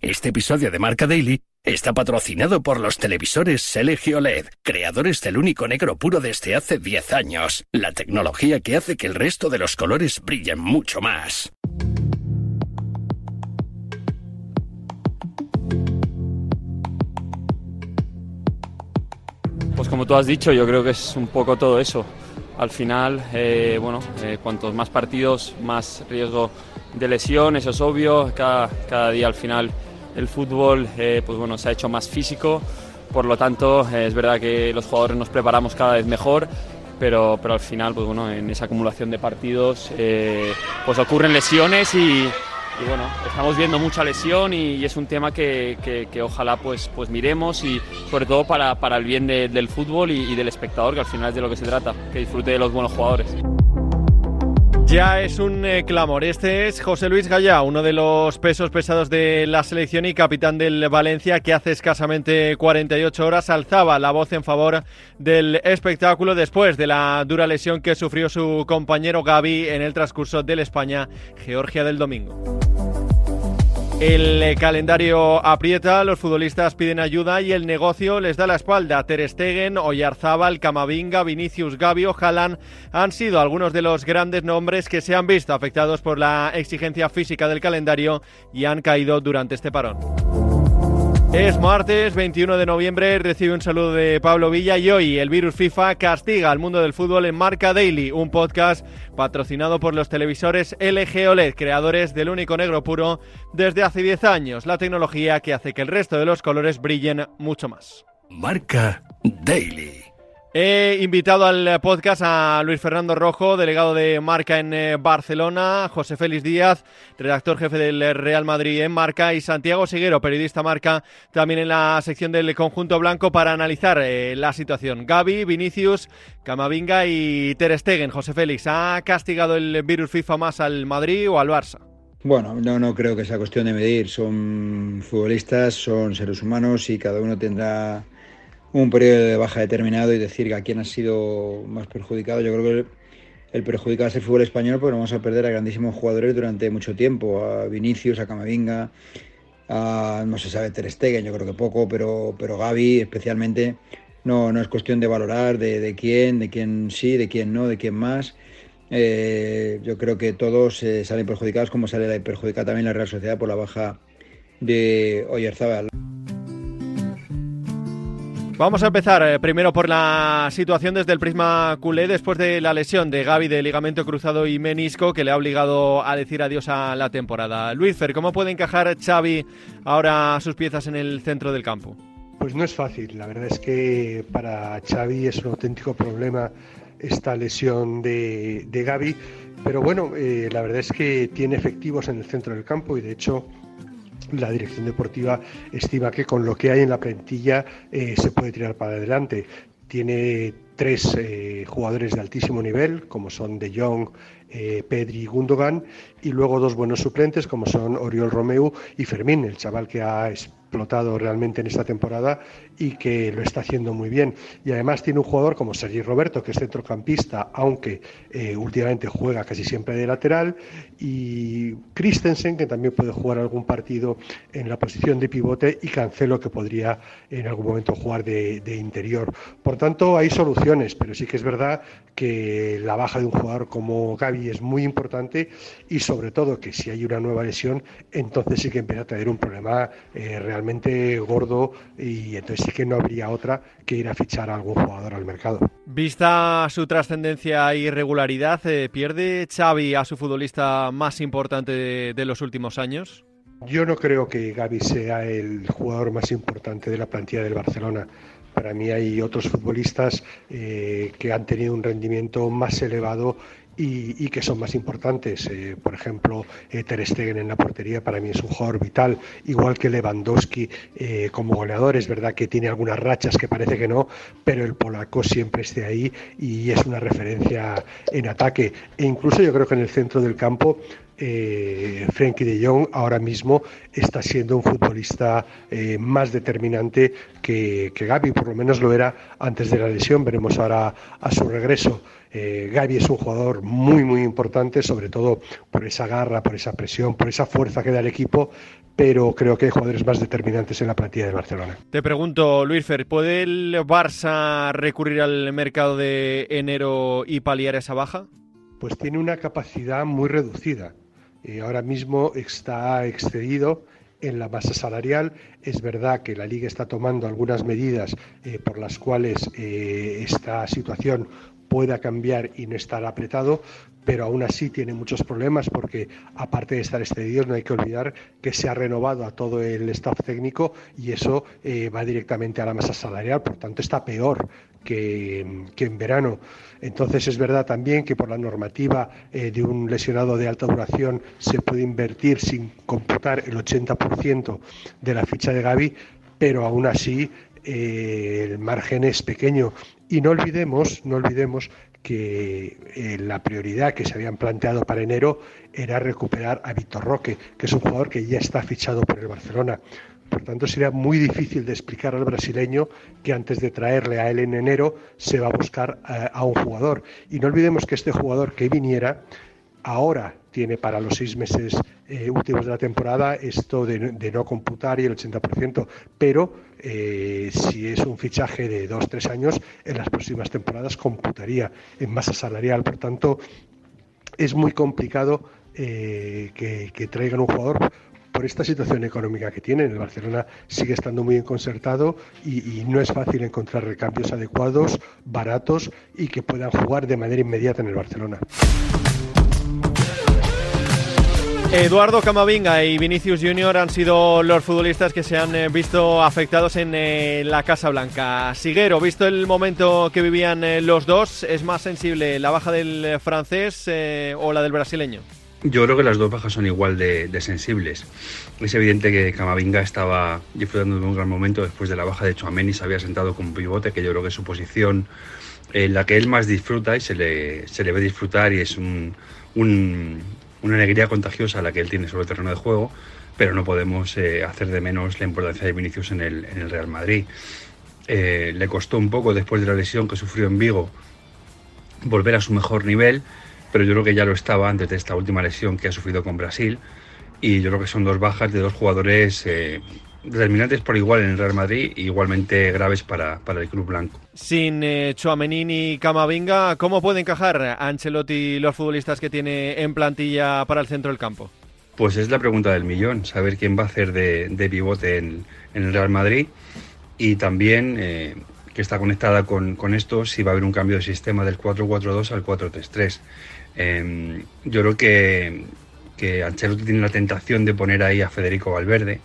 Este episodio de Marca Daily está patrocinado por los televisores Selegio LED, creadores del único negro puro desde hace 10 años, la tecnología que hace que el resto de los colores brillen mucho más. Pues como tú has dicho, yo creo que es un poco todo eso. Al final, eh, bueno, eh, cuantos más partidos, más riesgo de lesión, eso es obvio. Cada, cada día al final el fútbol eh, pues bueno, se ha hecho más físico, por lo tanto es verdad que los jugadores nos preparamos cada vez mejor, pero, pero al final pues bueno, en esa acumulación de partidos eh, pues ocurren lesiones y, bueno, estamos viendo mucha lesión y, es un tema que, que, ojalá pues, pues miremos y sobre todo para, para el bien del fútbol y del espectador, que al final es de lo que se trata, que disfrute de los buenos jugadores. Ya es un eh, clamor. Este es José Luis Gallá, uno de los pesos pesados de la selección y capitán del Valencia, que hace escasamente 48 horas alzaba la voz en favor del espectáculo después de la dura lesión que sufrió su compañero Gaby en el transcurso del España-Georgia del domingo. El calendario aprieta, los futbolistas piden ayuda y el negocio les da la espalda. Ter Stegen, Oyarzábal, Camavinga, Vinicius, Gavi o Haaland han sido algunos de los grandes nombres que se han visto afectados por la exigencia física del calendario y han caído durante este parón. Es martes 21 de noviembre, recibe un saludo de Pablo Villa y hoy el virus FIFA castiga al mundo del fútbol en Marca Daily, un podcast patrocinado por los televisores LG OLED, creadores del único negro puro desde hace 10 años, la tecnología que hace que el resto de los colores brillen mucho más. Marca Daily. He invitado al podcast a Luis Fernando Rojo, delegado de Marca en eh, Barcelona, José Félix Díaz, redactor jefe del Real Madrid en Marca, y Santiago Seguero, periodista Marca, también en la sección del conjunto blanco para analizar eh, la situación. Gaby, Vinicius, Camavinga y Ter Stegen. José Félix, ¿ha castigado el virus FIFA más al Madrid o al Barça? Bueno, no, no creo que sea cuestión de medir. Son futbolistas, son seres humanos y cada uno tendrá un periodo de baja determinado y decir a quién ha sido más perjudicado. Yo creo que el, perjudicado es el fútbol español porque vamos a perder a grandísimos jugadores durante mucho tiempo, a Vinicius, a Camavinga, a, no se sabe Ter Stegen, yo creo que poco, pero, pero Gaby especialmente no, no es cuestión de valorar de, quién, de quién sí, de quién no, de quién más. Eh, yo creo que todos eh, salen perjudicados, como sale perjudicada también la Real Sociedad por la baja de Oyerzabal. Vamos a empezar eh, primero por la situación desde el prisma culé después de la lesión de Gaby de ligamento cruzado y menisco que le ha obligado a decir adiós a la temporada. Luis Fer, ¿cómo puede encajar Xavi ahora sus piezas en el centro del campo? Pues no es fácil, la verdad es que para Xavi es un auténtico problema esta lesión de, de Gaby, pero bueno, eh, la verdad es que tiene efectivos en el centro del campo y de hecho la dirección deportiva estima que con lo que hay en la plantilla eh, se puede tirar para adelante. Tiene tres eh, jugadores de altísimo nivel, como son De Jong, eh, Pedri y Gundogan, y luego dos buenos suplentes, como son Oriol Romeu y Fermín, el chaval que ha explotado realmente en esta temporada y que lo está haciendo muy bien. Y además tiene un jugador como Sergi Roberto, que es centrocampista, aunque eh, últimamente juega casi siempre de lateral, y Christensen, que también puede jugar algún partido en la posición de pivote, y Cancelo, que podría en algún momento jugar de, de interior. Por tanto, hay soluciones, pero sí que es verdad que la baja de un jugador como Gaby es muy importante y sobre todo que si hay una nueva lesión, entonces sí que empieza a tener un problema eh, realmente gordo y entonces sí que no habría otra que ir a fichar a algún jugador al mercado. Vista su trascendencia e irregularidad, eh, ¿pierde Xavi a su futbolista más importante de, los últimos años? Yo no creo que Gaby sea el jugador más importante de la plantilla del Barcelona. Para mí hay otros futbolistas eh, que han tenido un rendimiento más elevado y, que son más importantes. Eh, por ejemplo, eh, Ter Stegen en la portería para mí es un jugador vital, igual que Lewandowski eh, como goleador. Es verdad que tiene algunas rachas que parece que no, pero el polaco siempre esté ahí y es una referencia en ataque. E incluso yo creo que en el centro del campo eh, Frenkie de Jong ahora mismo está siendo un futbolista eh, más determinante que, que Gaby, por lo menos lo era antes de la lesión, veremos ahora a su regreso. Eh, Gaby es un jugador muy, muy importante, sobre todo por esa garra, por esa presión, por esa fuerza que da el equipo, pero creo que hay jugadores más determinantes en la plantilla de Barcelona. Te pregunto, Luis Fer, ¿puede el Barça recurrir al mercado de enero y paliar esa baja? Pues tiene una capacidad muy reducida. Eh, ahora mismo está excedido en la masa salarial. Es verdad que la liga está tomando algunas medidas eh, por las cuales eh, esta situación pueda cambiar y no estar apretado, pero aún así tiene muchos problemas porque aparte de estar excedidos no hay que olvidar que se ha renovado a todo el staff técnico y eso va directamente a la masa salarial, por tanto está peor que, en verano. Entonces es verdad también que por la normativa eh, de un lesionado de alta duración se puede invertir sin computar el 80% de la ficha de Gaby, pero aún así eh, el margen es pequeño. Y no olvidemos, no olvidemos que eh, la prioridad que se habían planteado para enero era recuperar a Víctor Roque, que es un jugador que ya está fichado por el Barcelona. Por tanto, sería muy difícil de explicar al brasileño que antes de traerle a él en enero se va a buscar eh, a, un jugador. Y no olvidemos que este jugador que viniera ahora tiene para los seis meses eh, últimos de la temporada esto de, no computar y el 80%, pero eh, si es un fichaje de dos, tres años, en las próximas temporadas computaría en masa salarial. Por tanto, es muy complicado que, que traigan un jugador por esta situación económica que tiene. El Barcelona sigue estando muy enconcertado y, y no es fácil encontrar recambios adecuados, baratos y que puedan jugar de manera inmediata en el Barcelona. Eduardo Camavinga y Vinicius Junior han sido los futbolistas que se han eh, visto afectados en eh, la Casa Blanca. Siguero, visto el momento que vivían eh, los dos, ¿es más sensible la baja del francés o la del brasileño? Yo creo que las dos bajas son igual de, sensibles. Es evidente que Camavinga estaba disfrutando de un gran momento después de la baja de Chouameni, se había sentado como pivote, que yo creo que es su posición en la que él más disfruta y se le, se le ve disfrutar y es un, una alegría contagiosa la que él tiene sobre el terreno de juego, pero no podemos eh, hacer de menos la importancia de Vinicius en el, en el Real Madrid. Eh, le costó un poco después de la lesión que sufrió en Vigo volver a su mejor nivel pero yo creo que ya lo estaba antes de esta última lesión que ha sufrido con Brasil. Y yo creo que son dos bajas de dos jugadores eh, determinantes por igual en el Real Madrid y igualmente graves para, para el club blanco. Sin eh, y Camavinga, ¿cómo puede encajar Ancelotti los futbolistas que tiene en plantilla para el centro del campo? Pues es la pregunta del millón, saber quién va a hacer de, de pivote en, en, el Real Madrid y también eh, que está conectada con, con, esto si va a haber un cambio de sistema del 4-4-2 al 4-3-3. Em, yo creo que, que Ancelotti tiene la tentación de poner ahí a Federico Valverde,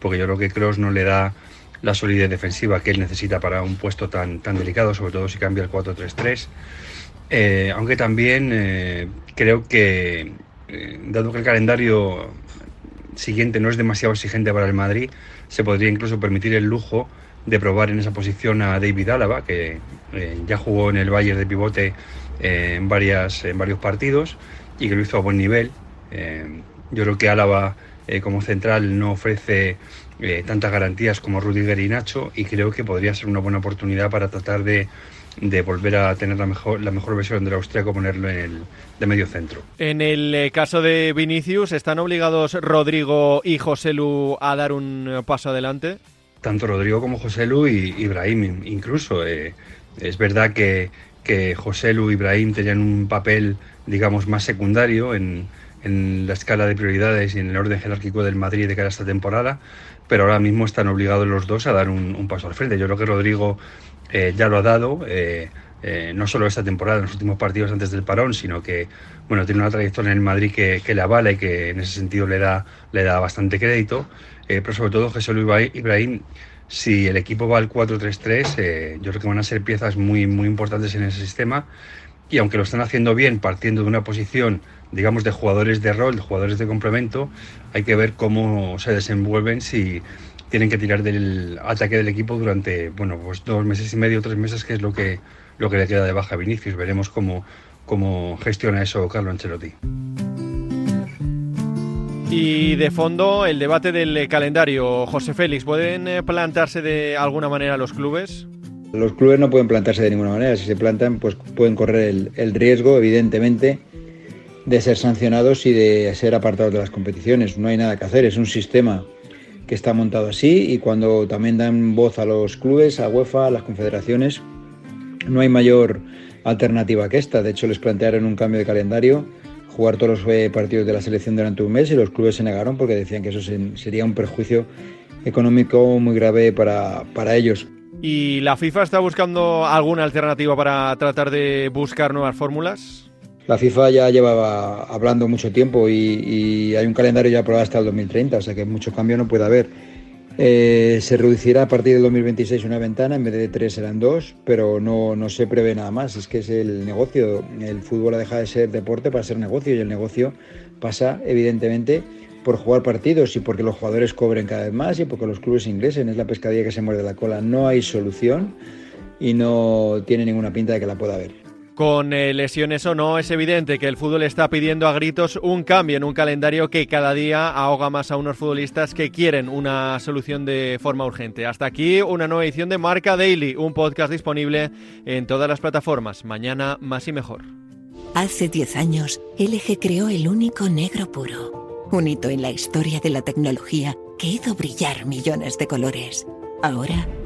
porque yo creo que Kroos no le da la solidez defensiva que él necesita para un puesto tan, tan delicado, sobre todo si cambia el 4-3-3. Eh, aunque también eh, creo que, eh, dado que el calendario siguiente no es demasiado exigente para el Madrid, se podría incluso permitir el lujo de probar en esa posición a David Álava, que ya jugó en el Bayern de pivote en, varias, en varios partidos y que lo hizo a buen nivel. Eh, yo creo que Álava eh, como central no ofrece eh, tantas garantías como Rudiger y Nacho y creo que podría ser una buena oportunidad para tratar de, de volver a tener la mejor, la mejor versión del austriaco, ponerlo en el de medio centro. En el caso de Vinicius, ¿están obligados Rodrigo y José Lu a dar un paso adelante? Tanto Rodrigo como José Lu y Ibrahim incluso. es verdad que, que José Lu y Ibrahim tenían un papel, digamos, más secundario en, la escala de prioridades y en el orden jerárquico del Madrid de cara a esta temporada, pero ahora mismo están obligados los dos a dar un, paso al frente. Yo creo que Rodrigo eh, ya lo ha dado, eh, eh, no solo esta temporada, en los últimos partidos antes del parón, sino que bueno, tiene una trayectoria en el Madrid que, le avala y que en ese sentido le da, le da bastante crédito, pero sobre todo José Lu y Ibrahim si el equipo va al 4-3-3, eh, yo creo que van a ser piezas muy, muy importantes en ese sistema. Y aunque lo están haciendo bien, partiendo de una posición, digamos, de jugadores de rol, de jugadores de complemento, hay que ver cómo se desenvuelven si tienen que tirar del ataque del equipo durante, bueno, pues dos meses y medio, tres meses, que es lo que, lo que le queda de baja a Vinicius. Veremos cómo, cómo gestiona eso Carlo Ancelotti. Y de fondo, el debate del calendario. José Félix, ¿pueden eh, plantarse de alguna manera los clubes? Los clubes no pueden plantarse de ninguna manera. Si se plantan, pues pueden correr el riesgo, evidentemente, de ser sancionados y de ser apartados de las competiciones. No hay nada que hacer. Es un sistema que está montado así y cuando también dan voz a los clubes, a UEFA, a las confederaciones, no hay mayor alternativa que esta. De hecho, les plantearon un cambio de calendario, jugar todos los eh, partidos de la selección durante un mes y los clubes se negaron porque decían que eso sería un perjuicio económico muy grave para, para ellos. ¿Y la FIFA está buscando alguna alternativa para tratar de buscar nuevas fórmulas? La FIFA ya llevaba hablando mucho tiempo y, hay un calendario ya aprobado hasta el 2030, o sea que mucho cambio no puede haber. Eh, se reducirá a partir del 2026 una ventana, en vez de tres serán dos, pero no, no se prevé nada más. Es que es el negocio. El fútbol ha dejado de ser deporte para ser negocio y el negocio pasa, evidentemente, por jugar partidos y porque los jugadores cobren cada vez más y porque los clubes ingresen. Es la pescadilla que se muerde la cola. No hay solución y no tiene ninguna pinta de que la pueda haber. Con eh, lesiones o no, es evidente que el fútbol está pidiendo a gritos un cambio en un calendario que cada día ahoga más a unos futbolistas que quieren una solución de forma urgente. Hasta aquí una nueva edición de Marca Daily, un podcast disponible en todas las plataformas. Mañana más y mejor. Hace 10 años, LG creó el único negro puro, un hito en la historia de la tecnología que hizo brillar millones de colores. Ahora,